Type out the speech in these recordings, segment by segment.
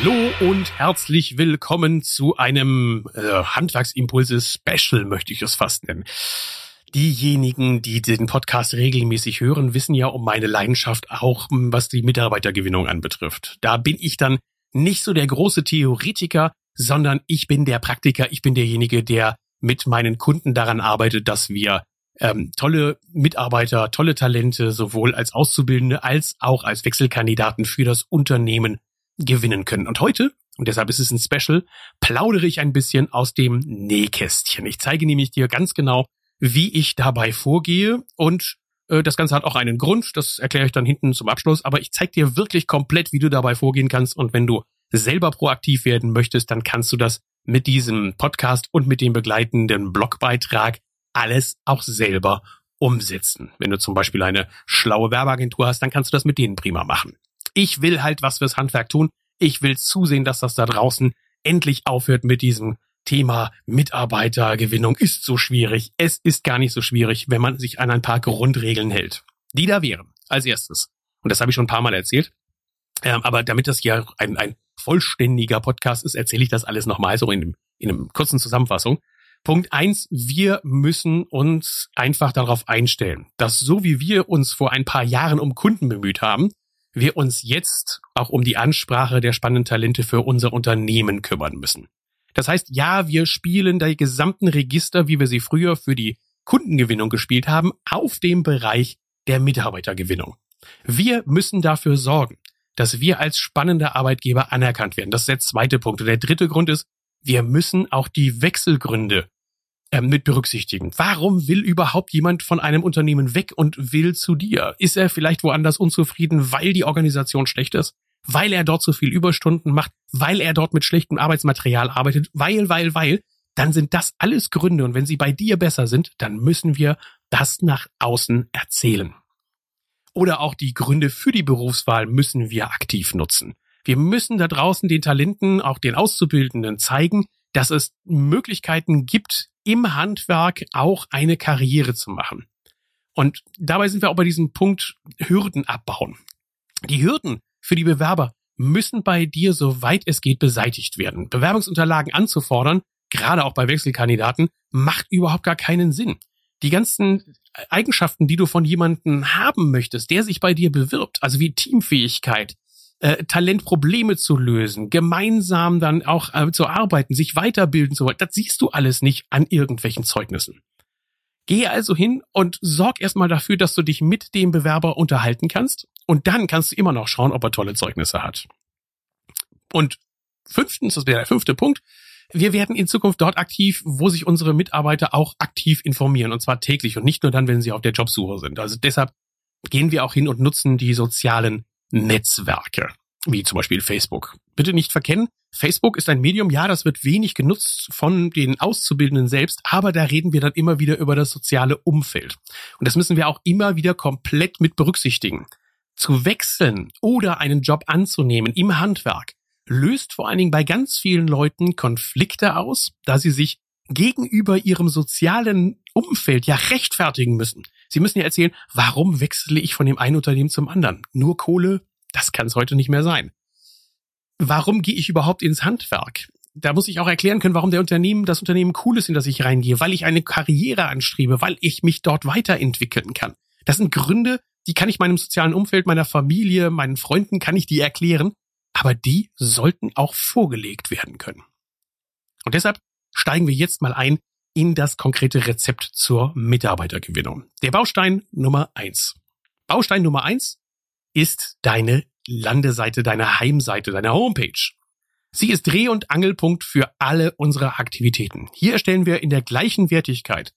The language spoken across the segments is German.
Hallo und herzlich willkommen zu einem äh, Handwerksimpulse-Special, möchte ich es fast nennen. Diejenigen, die den Podcast regelmäßig hören, wissen ja um meine Leidenschaft auch, was die Mitarbeitergewinnung anbetrifft. Da bin ich dann nicht so der große Theoretiker, sondern ich bin der Praktiker, ich bin derjenige, der mit meinen Kunden daran arbeitet, dass wir ähm, tolle Mitarbeiter, tolle Talente sowohl als Auszubildende als auch als Wechselkandidaten für das Unternehmen gewinnen können. Und heute, und deshalb ist es ein Special, plaudere ich ein bisschen aus dem Nähkästchen. Ich zeige nämlich dir ganz genau, wie ich dabei vorgehe und äh, das Ganze hat auch einen Grund, das erkläre ich dann hinten zum Abschluss, aber ich zeige dir wirklich komplett, wie du dabei vorgehen kannst und wenn du selber proaktiv werden möchtest, dann kannst du das mit diesem Podcast und mit dem begleitenden Blogbeitrag alles auch selber umsetzen. Wenn du zum Beispiel eine schlaue Werbeagentur hast, dann kannst du das mit denen prima machen. Ich will halt was fürs Handwerk tun. Ich will zusehen, dass das da draußen endlich aufhört mit diesem Thema Mitarbeitergewinnung ist so schwierig. Es ist gar nicht so schwierig, wenn man sich an ein paar Grundregeln hält. Die da wären, als erstes. Und das habe ich schon ein paar Mal erzählt. Ähm, aber damit das hier ein, ein vollständiger Podcast ist, erzähle ich das alles nochmal so in, in einem kurzen Zusammenfassung. Punkt eins, wir müssen uns einfach darauf einstellen, dass so wie wir uns vor ein paar Jahren um Kunden bemüht haben, wir uns jetzt auch um die Ansprache der spannenden Talente für unser Unternehmen kümmern müssen. Das heißt, ja, wir spielen die gesamten Register, wie wir sie früher für die Kundengewinnung gespielt haben, auf dem Bereich der Mitarbeitergewinnung. Wir müssen dafür sorgen, dass wir als spannender Arbeitgeber anerkannt werden. Das ist der zweite Punkt. Und der dritte Grund ist, wir müssen auch die Wechselgründe äh, mit berücksichtigen. Warum will überhaupt jemand von einem Unternehmen weg und will zu dir? Ist er vielleicht woanders unzufrieden, weil die Organisation schlecht ist? Weil er dort so viel Überstunden macht? Weil er dort mit schlechtem Arbeitsmaterial arbeitet? Weil, weil, weil? Dann sind das alles Gründe und wenn sie bei dir besser sind, dann müssen wir das nach außen erzählen. Oder auch die Gründe für die Berufswahl müssen wir aktiv nutzen. Wir müssen da draußen den Talenten, auch den Auszubildenden zeigen, dass es Möglichkeiten gibt, im Handwerk auch eine Karriere zu machen. Und dabei sind wir auch bei diesem Punkt Hürden abbauen. Die Hürden für die Bewerber müssen bei dir, soweit es geht, beseitigt werden. Bewerbungsunterlagen anzufordern, gerade auch bei Wechselkandidaten, macht überhaupt gar keinen Sinn. Die ganzen Eigenschaften, die du von jemandem haben möchtest, der sich bei dir bewirbt, also wie Teamfähigkeit, äh, Talent Probleme zu lösen, gemeinsam dann auch äh, zu arbeiten, sich weiterbilden zu wollen, das siehst du alles nicht an irgendwelchen Zeugnissen. Gehe also hin und sorg erstmal dafür, dass du dich mit dem Bewerber unterhalten kannst und dann kannst du immer noch schauen, ob er tolle Zeugnisse hat. Und fünftens, das wäre der fünfte Punkt, wir werden in Zukunft dort aktiv, wo sich unsere Mitarbeiter auch aktiv informieren und zwar täglich und nicht nur dann, wenn sie auf der Jobsuche sind. Also deshalb gehen wir auch hin und nutzen die sozialen Netzwerke, wie zum Beispiel Facebook. Bitte nicht verkennen, Facebook ist ein Medium, ja, das wird wenig genutzt von den Auszubildenden selbst, aber da reden wir dann immer wieder über das soziale Umfeld. Und das müssen wir auch immer wieder komplett mit berücksichtigen. Zu wechseln oder einen Job anzunehmen im Handwerk löst vor allen Dingen bei ganz vielen Leuten Konflikte aus, da sie sich gegenüber ihrem sozialen Umfeld ja rechtfertigen müssen. Sie müssen ja erzählen, warum wechsle ich von dem einen Unternehmen zum anderen? Nur Kohle? Das kann es heute nicht mehr sein. Warum gehe ich überhaupt ins Handwerk? Da muss ich auch erklären können, warum der Unternehmen, das Unternehmen cool ist, in das ich reingehe, weil ich eine Karriere anstrebe, weil ich mich dort weiterentwickeln kann. Das sind Gründe, die kann ich meinem sozialen Umfeld, meiner Familie, meinen Freunden, kann ich die erklären, aber die sollten auch vorgelegt werden können. Und deshalb steigen wir jetzt mal ein in das konkrete Rezept zur Mitarbeitergewinnung. Der Baustein Nummer eins. Baustein Nummer eins ist deine Landeseite, deine Heimseite, deine Homepage. Sie ist Dreh- und Angelpunkt für alle unsere Aktivitäten. Hier erstellen wir in der gleichen Wertigkeit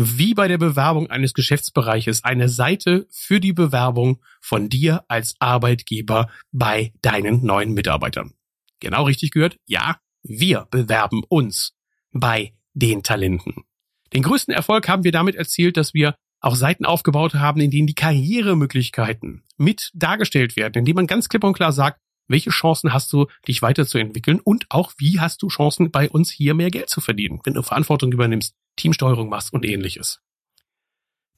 wie bei der Bewerbung eines Geschäftsbereiches eine Seite für die Bewerbung von dir als Arbeitgeber bei deinen neuen Mitarbeitern. Genau richtig gehört? Ja, wir bewerben uns bei den Talenten. Den größten Erfolg haben wir damit erzielt, dass wir auch Seiten aufgebaut haben, in denen die Karrieremöglichkeiten mit dargestellt werden, indem man ganz klipp und klar sagt, welche Chancen hast du, dich weiterzuentwickeln und auch wie hast du Chancen, bei uns hier mehr Geld zu verdienen, wenn du Verantwortung übernimmst, Teamsteuerung machst und ähnliches.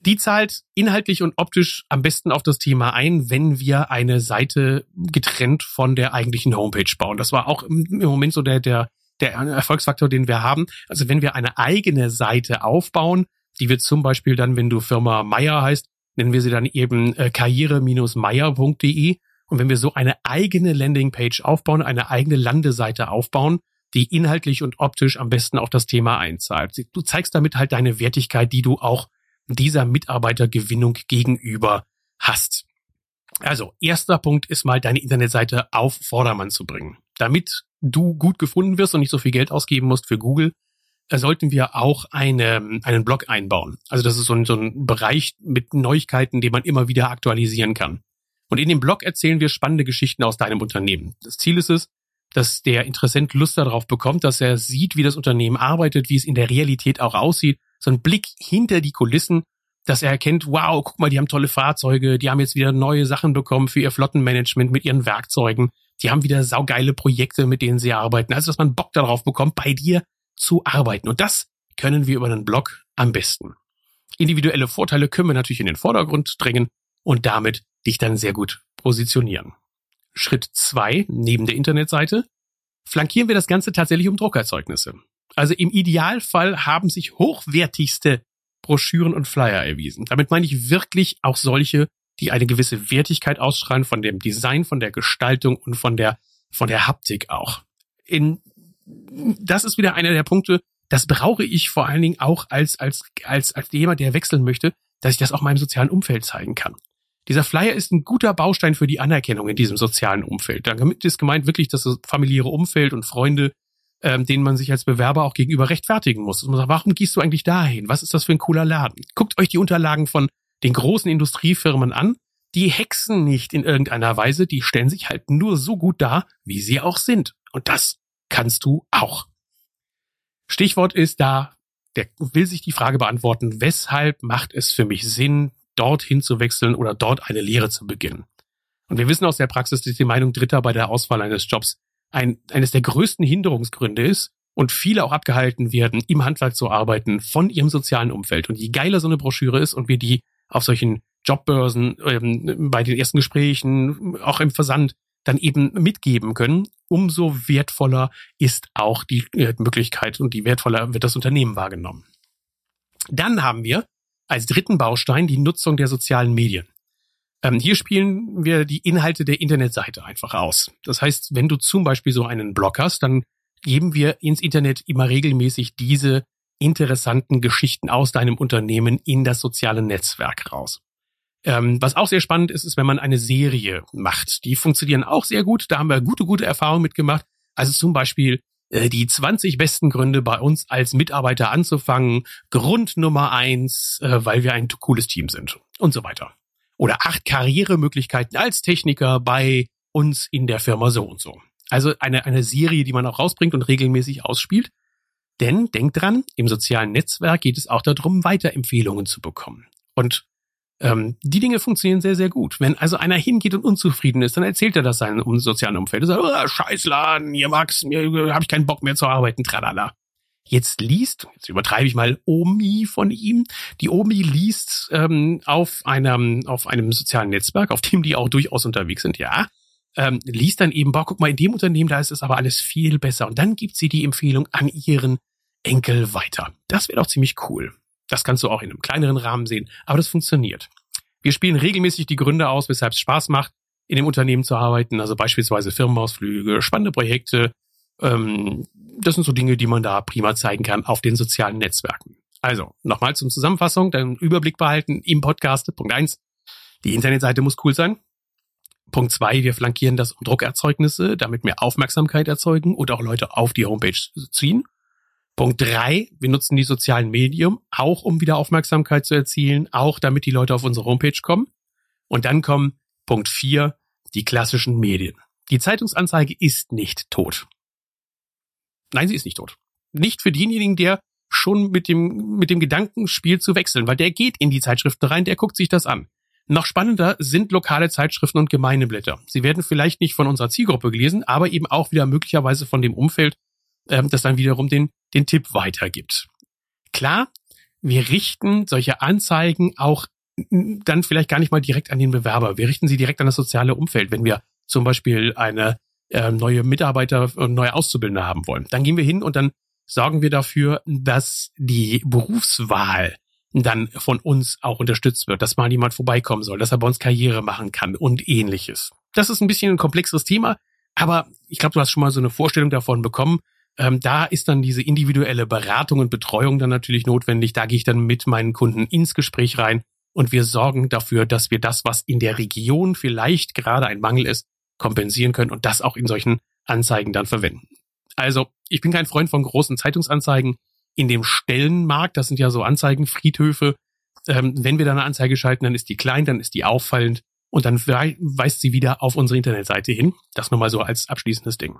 Die zahlt inhaltlich und optisch am besten auf das Thema ein, wenn wir eine Seite getrennt von der eigentlichen Homepage bauen. Das war auch im Moment so der, der, der Erfolgsfaktor, den wir haben. Also wenn wir eine eigene Seite aufbauen, die wird zum Beispiel dann, wenn du Firma Meier heißt, nennen wir sie dann eben äh, karriere-meier.de. Und wenn wir so eine eigene Landingpage aufbauen, eine eigene Landeseite aufbauen, die inhaltlich und optisch am besten auf das Thema einzahlt. Du zeigst damit halt deine Wertigkeit, die du auch dieser Mitarbeitergewinnung gegenüber hast. Also, erster Punkt ist mal, deine Internetseite auf Vordermann zu bringen. Damit du gut gefunden wirst und nicht so viel Geld ausgeben musst für Google, äh, sollten wir auch eine, einen Blog einbauen. Also das ist so ein, so ein Bereich mit Neuigkeiten, den man immer wieder aktualisieren kann. Und in dem Blog erzählen wir spannende Geschichten aus deinem Unternehmen. Das Ziel ist es, dass der Interessent Lust darauf bekommt, dass er sieht, wie das Unternehmen arbeitet, wie es in der Realität auch aussieht. So ein Blick hinter die Kulissen, dass er erkennt, wow, guck mal, die haben tolle Fahrzeuge, die haben jetzt wieder neue Sachen bekommen für ihr Flottenmanagement mit ihren Werkzeugen. Die haben wieder saugeile Projekte, mit denen sie arbeiten. Also, dass man Bock darauf bekommt, bei dir zu arbeiten. Und das können wir über einen Blog am besten. Individuelle Vorteile können wir natürlich in den Vordergrund drängen und damit dich dann sehr gut positionieren. Schritt zwei neben der Internetseite flankieren wir das Ganze tatsächlich um Druckerzeugnisse. Also im Idealfall haben sich hochwertigste Broschüren und Flyer erwiesen. Damit meine ich wirklich auch solche, die eine gewisse Wertigkeit ausstrahlen von dem Design, von der Gestaltung und von der, von der Haptik auch. In, das ist wieder einer der Punkte, das brauche ich vor allen Dingen auch als, als, als, als jemand, der wechseln möchte, dass ich das auch meinem sozialen Umfeld zeigen kann. Dieser Flyer ist ein guter Baustein für die Anerkennung in diesem sozialen Umfeld. Damit ist gemeint wirklich das familiäre Umfeld und Freunde, ähm, denen man sich als Bewerber auch gegenüber rechtfertigen muss. man sagt, warum gehst du eigentlich dahin? Was ist das für ein cooler Laden? Guckt euch die Unterlagen von den großen Industriefirmen an. Die hexen nicht in irgendeiner Weise, die stellen sich halt nur so gut dar, wie sie auch sind. Und das kannst du auch. Stichwort ist da, der will sich die Frage beantworten, weshalb macht es für mich Sinn, dorthin zu wechseln oder dort eine Lehre zu beginnen. Und wir wissen aus der Praxis, dass die Meinung Dritter bei der Auswahl eines Jobs ein, eines der größten Hinderungsgründe ist und viele auch abgehalten werden, im Handwerk zu arbeiten von ihrem sozialen Umfeld. Und je geiler so eine Broschüre ist und wir die auf solchen Jobbörsen, ähm, bei den ersten Gesprächen, auch im Versand dann eben mitgeben können, umso wertvoller ist auch die äh, Möglichkeit und die wertvoller wird das Unternehmen wahrgenommen. Dann haben wir als dritten Baustein die Nutzung der sozialen Medien. Ähm, hier spielen wir die Inhalte der Internetseite einfach aus. Das heißt, wenn du zum Beispiel so einen Blog hast, dann geben wir ins Internet immer regelmäßig diese interessanten Geschichten aus deinem Unternehmen in das soziale Netzwerk raus. Ähm, was auch sehr spannend ist, ist, wenn man eine Serie macht. Die funktionieren auch sehr gut. Da haben wir gute, gute Erfahrungen mitgemacht. Also zum Beispiel äh, die 20 besten Gründe bei uns als Mitarbeiter anzufangen. Grund Nummer eins, äh, weil wir ein cooles Team sind und so weiter. Oder acht Karrieremöglichkeiten als Techniker bei uns in der Firma so und so. Also eine, eine Serie, die man auch rausbringt und regelmäßig ausspielt. Denn denkt dran, im sozialen Netzwerk geht es auch darum, Weiterempfehlungen zu bekommen. Und ähm, die Dinge funktionieren sehr, sehr gut. Wenn also einer hingeht und unzufrieden ist, dann erzählt er das seinem sozialen Umfeld. Er sagt, oh, Scheißladen, hier Max, mir habe ich keinen Bock mehr zu arbeiten, tralala. Jetzt liest, jetzt übertreibe ich mal, Omi von ihm. Die Omi liest ähm, auf einem auf einem sozialen Netzwerk, auf dem die auch durchaus unterwegs sind, ja. Ähm, liest dann eben, boah, guck mal, in dem Unternehmen, da ist es aber alles viel besser. Und dann gibt sie die Empfehlung an ihren Enkel weiter. Das wäre doch ziemlich cool. Das kannst du auch in einem kleineren Rahmen sehen, aber das funktioniert. Wir spielen regelmäßig die Gründe aus, weshalb es Spaß macht, in dem Unternehmen zu arbeiten, also beispielsweise Firmenausflüge, spannende Projekte. Ähm, das sind so Dinge, die man da prima zeigen kann auf den sozialen Netzwerken. Also, nochmal zum Zusammenfassung, dann Überblick behalten im Podcast. Punkt eins: Die Internetseite muss cool sein. Punkt zwei: Wir flankieren das um Druckerzeugnisse, damit wir Aufmerksamkeit erzeugen und auch Leute auf die Homepage ziehen. Punkt drei, wir nutzen die sozialen Medien auch, um wieder Aufmerksamkeit zu erzielen, auch damit die Leute auf unsere Homepage kommen. Und dann kommen Punkt vier, die klassischen Medien. Die Zeitungsanzeige ist nicht tot. Nein, sie ist nicht tot. Nicht für denjenigen, der schon mit dem, mit dem Gedanken spielt zu wechseln, weil der geht in die Zeitschriften rein, der guckt sich das an. Noch spannender sind lokale Zeitschriften und Gemeindeblätter. Sie werden vielleicht nicht von unserer Zielgruppe gelesen, aber eben auch wieder möglicherweise von dem Umfeld, ähm, das dann wiederum den, den Tipp weitergibt. Klar, wir richten solche Anzeigen auch dann vielleicht gar nicht mal direkt an den Bewerber. Wir richten sie direkt an das soziale Umfeld. Wenn wir zum Beispiel eine äh, neue Mitarbeiter und neue Auszubildende haben wollen, dann gehen wir hin und dann sorgen wir dafür, dass die Berufswahl dann von uns auch unterstützt wird, dass mal jemand vorbeikommen soll, dass er bei uns Karriere machen kann und ähnliches. Das ist ein bisschen ein komplexeres Thema, aber ich glaube, du hast schon mal so eine Vorstellung davon bekommen. Ähm, da ist dann diese individuelle Beratung und Betreuung dann natürlich notwendig. Da gehe ich dann mit meinen Kunden ins Gespräch rein und wir sorgen dafür, dass wir das, was in der Region vielleicht gerade ein Mangel ist, kompensieren können und das auch in solchen Anzeigen dann verwenden. Also, ich bin kein Freund von großen Zeitungsanzeigen in dem Stellenmarkt. Das sind ja so Anzeigenfriedhöfe. Ähm, wenn wir da eine Anzeige schalten, dann ist die klein, dann ist die auffallend und dann weist sie wieder auf unsere Internetseite hin. Das nochmal so als abschließendes Ding.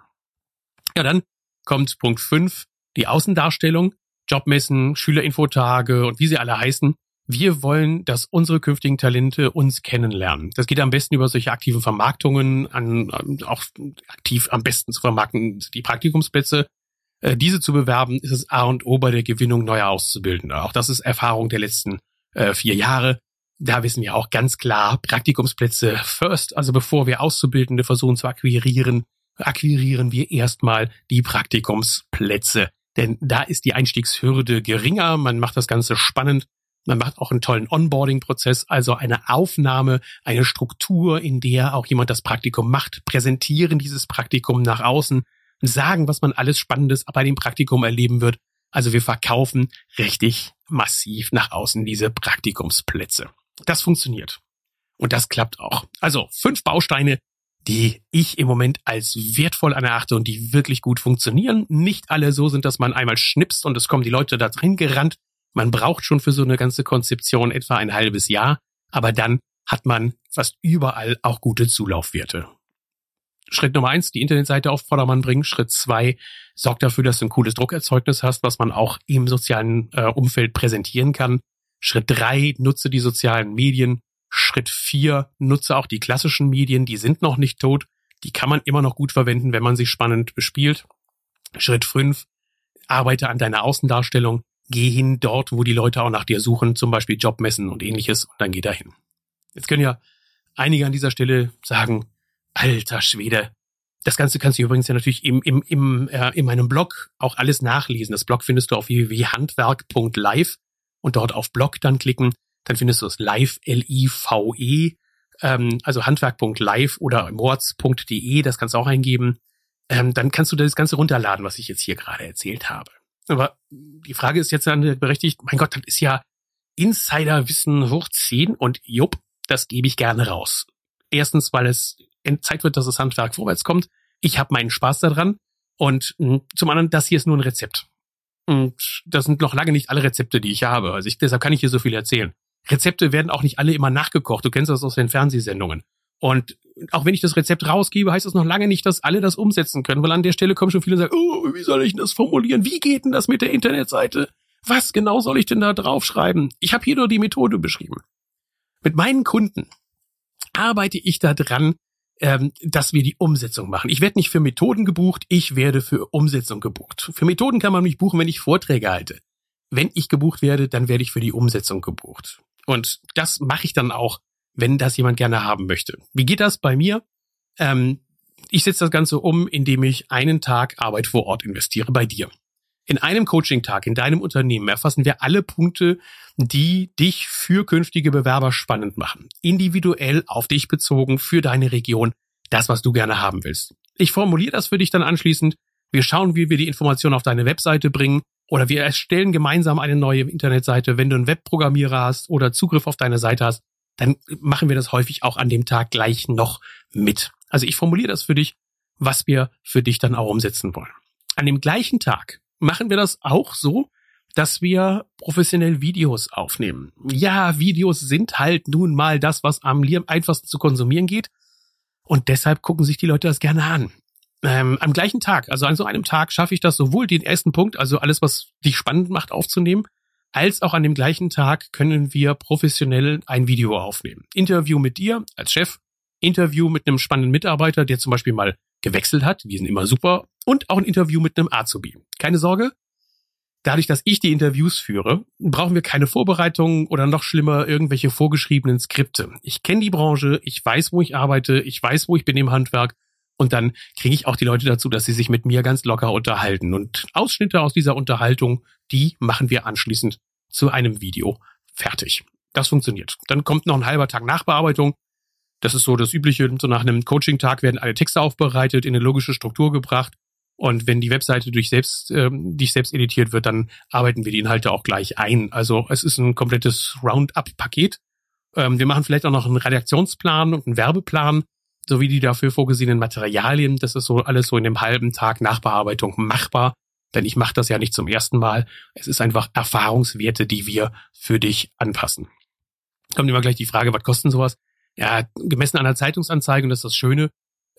Ja, dann kommt Punkt 5, die Außendarstellung, Jobmessen, Schülerinfotage und wie sie alle heißen. Wir wollen, dass unsere künftigen Talente uns kennenlernen. Das geht am besten über solche aktive Vermarktungen, an, auch aktiv am besten zu vermarkten, die Praktikumsplätze. Äh, diese zu bewerben, ist das A und O bei der Gewinnung neuer Auszubildender. Auch das ist Erfahrung der letzten äh, vier Jahre. Da wissen wir auch ganz klar, Praktikumsplätze first, also bevor wir Auszubildende versuchen zu akquirieren, akquirieren wir erstmal die Praktikumsplätze. Denn da ist die Einstiegshürde geringer, man macht das Ganze spannend man macht auch einen tollen Onboarding-Prozess, also eine Aufnahme, eine Struktur, in der auch jemand das Praktikum macht, präsentieren dieses Praktikum nach außen, sagen, was man alles Spannendes bei dem Praktikum erleben wird. Also wir verkaufen richtig massiv nach außen diese Praktikumsplätze. Das funktioniert. Und das klappt auch. Also fünf Bausteine, die ich im Moment als wertvoll aneachte und die wirklich gut funktionieren. Nicht alle so sind, dass man einmal schnipst und es kommen die Leute da drin gerannt, man braucht schon für so eine ganze Konzeption etwa ein halbes Jahr, aber dann hat man fast überall auch gute Zulaufwerte. Schritt Nummer eins, die Internetseite auf Vordermann bringen. Schritt zwei, sorg dafür, dass du ein cooles Druckerzeugnis hast, was man auch im sozialen äh, Umfeld präsentieren kann. Schritt drei, nutze die sozialen Medien. Schritt vier, nutze auch die klassischen Medien, die sind noch nicht tot. Die kann man immer noch gut verwenden, wenn man sie spannend bespielt. Schritt fünf, arbeite an deiner Außendarstellung geh hin dort, wo die Leute auch nach dir suchen, zum Beispiel Jobmessen und ähnliches, und dann geh da hin. Jetzt können ja einige an dieser Stelle sagen, alter Schwede, das Ganze kannst du übrigens ja natürlich im, im, im, äh, in meinem Blog auch alles nachlesen. Das Blog findest du auf www.handwerk.live und dort auf Blog dann klicken. Dann findest du es live, L-I-V-E, ähm, also handwerk.live oder mords.de, das kannst du auch eingeben. Ähm, dann kannst du das Ganze runterladen, was ich jetzt hier gerade erzählt habe. Aber die Frage ist jetzt dann berechtigt, mein Gott, das ist ja Insiderwissen hoch 10 und jupp, das gebe ich gerne raus. Erstens, weil es Zeit wird, dass das Handwerk vorwärts kommt. Ich habe meinen Spaß daran. Und hm, zum anderen, das hier ist nur ein Rezept. Und das sind noch lange nicht alle Rezepte, die ich habe. Also ich, deshalb kann ich hier so viel erzählen. Rezepte werden auch nicht alle immer nachgekocht. Du kennst das aus den Fernsehsendungen. Und auch wenn ich das Rezept rausgebe, heißt das noch lange nicht, dass alle das umsetzen können, weil an der Stelle kommen schon viele und sagen, oh, wie soll ich denn das formulieren? Wie geht denn das mit der Internetseite? Was genau soll ich denn da draufschreiben? Ich habe hier nur die Methode beschrieben. Mit meinen Kunden arbeite ich da dran, ähm, dass wir die Umsetzung machen. Ich werde nicht für Methoden gebucht, ich werde für Umsetzung gebucht. Für Methoden kann man mich buchen, wenn ich Vorträge halte. Wenn ich gebucht werde, dann werde ich für die Umsetzung gebucht. Und das mache ich dann auch wenn das jemand gerne haben möchte. Wie geht das bei mir? Ähm, ich setze das Ganze um, indem ich einen Tag Arbeit vor Ort investiere bei dir. In einem Coaching-Tag in deinem Unternehmen erfassen wir alle Punkte, die dich für künftige Bewerber spannend machen. Individuell auf dich bezogen für deine Region, das, was du gerne haben willst. Ich formuliere das für dich dann anschließend. Wir schauen, wie wir die Information auf deine Webseite bringen oder wir erstellen gemeinsam eine neue Internetseite. Wenn du einen Webprogrammierer hast oder Zugriff auf deine Seite hast, dann machen wir das häufig auch an dem Tag gleich noch mit. Also ich formuliere das für dich, was wir für dich dann auch umsetzen wollen. An dem gleichen Tag machen wir das auch so, dass wir professionell Videos aufnehmen. Ja, Videos sind halt nun mal das, was am einfachsten zu konsumieren geht. Und deshalb gucken sich die Leute das gerne an. Ähm, am gleichen Tag, also an so einem Tag, schaffe ich das sowohl den ersten Punkt, also alles, was dich spannend macht, aufzunehmen, als auch an dem gleichen Tag können wir professionell ein Video aufnehmen. Interview mit dir als Chef, Interview mit einem spannenden Mitarbeiter, der zum Beispiel mal gewechselt hat, die sind immer super, und auch ein Interview mit einem Azubi. Keine Sorge, Dadurch, dass ich die Interviews führe, brauchen wir keine Vorbereitungen oder noch schlimmer irgendwelche vorgeschriebenen Skripte. Ich kenne die Branche, ich weiß, wo ich arbeite, ich weiß, wo ich bin im Handwerk und dann kriege ich auch die Leute dazu, dass sie sich mit mir ganz locker unterhalten. Und Ausschnitte aus dieser Unterhaltung, die machen wir anschließend zu einem Video fertig. Das funktioniert. Dann kommt noch ein halber Tag Nachbearbeitung. Das ist so das Übliche. So nach einem Coaching-Tag werden alle Texte aufbereitet, in eine logische Struktur gebracht und wenn die Webseite durch selbst, ähm, dich selbst editiert wird, dann arbeiten wir die Inhalte auch gleich ein. Also es ist ein komplettes Roundup-Paket. Ähm, wir machen vielleicht auch noch einen Redaktionsplan und einen Werbeplan sowie die dafür vorgesehenen Materialien. Das ist so alles so in dem halben Tag Nachbearbeitung machbar. Denn ich mache das ja nicht zum ersten Mal. Es ist einfach Erfahrungswerte, die wir für dich anpassen. Kommt immer gleich die Frage, was kosten sowas? Ja, gemessen an der Zeitungsanzeige, und das ist das Schöne,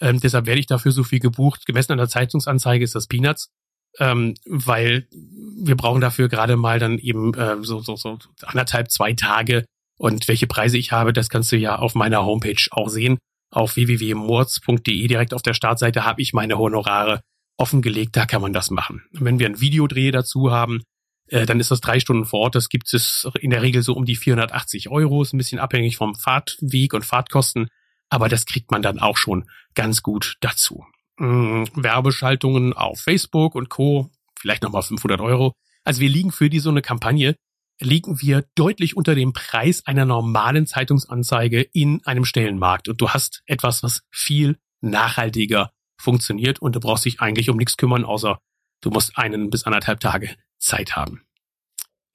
ähm, deshalb werde ich dafür so viel gebucht. Gemessen an der Zeitungsanzeige ist das Peanuts, ähm, weil wir brauchen dafür gerade mal dann eben äh, so, so, so anderthalb, zwei Tage. Und welche Preise ich habe, das kannst du ja auf meiner Homepage auch sehen. Auf www.mords.de direkt auf der Startseite habe ich meine Honorare offengelegt, da kann man das machen. wenn wir ein Videodreh dazu haben, äh, dann ist das drei Stunden vor Ort. Das gibt es in der Regel so um die 480 Euro. Ist ein bisschen abhängig vom Fahrtweg und Fahrtkosten aber das kriegt man dann auch schon ganz gut dazu. Mhm, Werbeschaltungen auf Facebook und Co. Vielleicht nochmal 500 Euro. Also wir liegen für die so eine Kampagne, liegen wir deutlich unter dem Preis einer normalen Zeitungsanzeige in einem Stellenmarkt. Und du hast etwas, was viel nachhaltiger funktioniert und du brauchst dich eigentlich um nichts kümmern, außer du musst einen bis anderthalb Tage Zeit haben.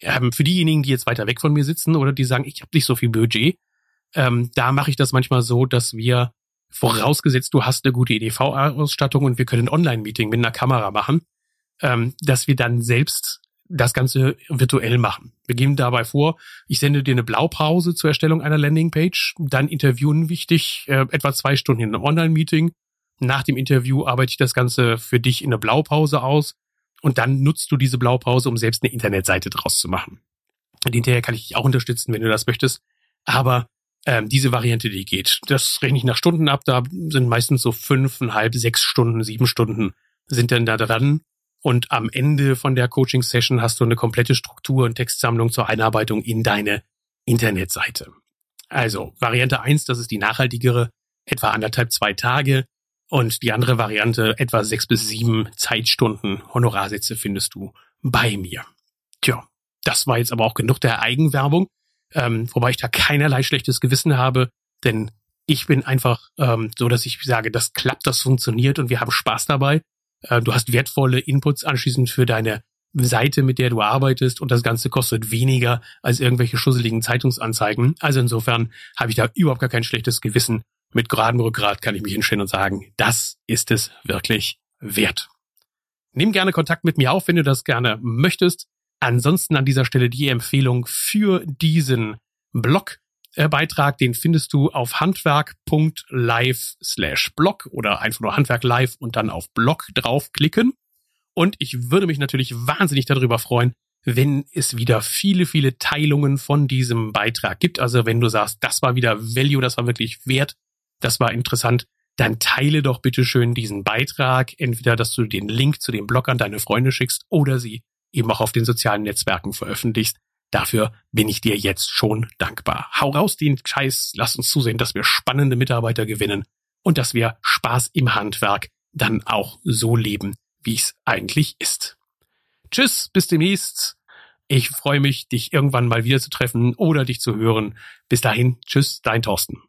Ja, für diejenigen, die jetzt weiter weg von mir sitzen oder die sagen, ich habe nicht so viel Budget, ähm, da mache ich das manchmal so, dass wir, vorausgesetzt du hast eine gute EDV-Ausstattung und wir können ein Online-Meeting mit einer Kamera machen, ähm, dass wir dann selbst das Ganze virtuell machen. Wir gehen dabei vor, ich sende dir eine Blaupause zur Erstellung einer Landingpage, dann interviewen wichtig äh, etwa zwei Stunden in einem Online-Meeting. Nach dem Interview arbeite ich das Ganze für dich in eine Blaupause aus und dann nutzt du diese Blaupause, um selbst eine Internetseite draus zu machen. Und hinterher kann ich dich auch unterstützen, wenn du das möchtest. Aber ähm, diese Variante, die geht. Das rechne ich nach Stunden ab. Da sind meistens so fünfeinhalb, sechs Stunden, sieben Stunden sind dann da dran. Und am Ende von der Coaching-Session hast du eine komplette Struktur und Textsammlung zur Einarbeitung in deine Internetseite. Also Variante eins, das ist die nachhaltigere, etwa anderthalb, zwei Tage. Und die andere Variante, etwa sechs bis sieben Zeitstunden Honorarsätze findest du bei mir. Tja, das war jetzt aber auch genug der Eigenwerbung ähm, wobei ich da keinerlei schlechtes Gewissen habe, denn ich bin einfach ähm, so, dass ich sage, das klappt, das funktioniert und wir haben Spaß dabei. Äh, du hast wertvolle Inputs anschließend für deine Seite, mit der du arbeitest und das Ganze kostet weniger als irgendwelche schusseligen Zeitungsanzeigen. Also insofern habe ich da überhaupt gar kein schlechtes Gewissen. Mit geradem Rückgrat kann ich mich hinstellen und sagen, das ist es wirklich wert. Nimm gerne Kontakt mit mir auf, wenn du das gerne möchtest. Ansonsten an dieser Stelle die Empfehlung für diesen Blogbeitrag, den findest du auf handwerk.live slash blog oder einfach nur Handwerk live und dann auf Blog draufklicken. Und ich würde mich natürlich wahnsinnig darüber freuen, wenn es wieder viele, viele Teilungen von diesem Beitrag gibt. Also wenn du sagst, das war wieder Value, das war wirklich wert, das war interessant, dann teile doch bitte schön diesen Beitrag. Entweder, dass du den Link zu dem Blog an deine Freunde schickst oder sie eben auch auf den sozialen Netzwerken veröffentlichst. Dafür bin ich dir jetzt schon dankbar. Hau raus den Scheiß, lass uns zusehen, dass wir spannende Mitarbeiter gewinnen und dass wir Spaß im Handwerk dann auch so leben, wie es eigentlich ist. Tschüss, bis demnächst. Ich freue mich, dich irgendwann mal wieder zu treffen oder dich zu hören. Bis dahin, tschüss, dein Thorsten.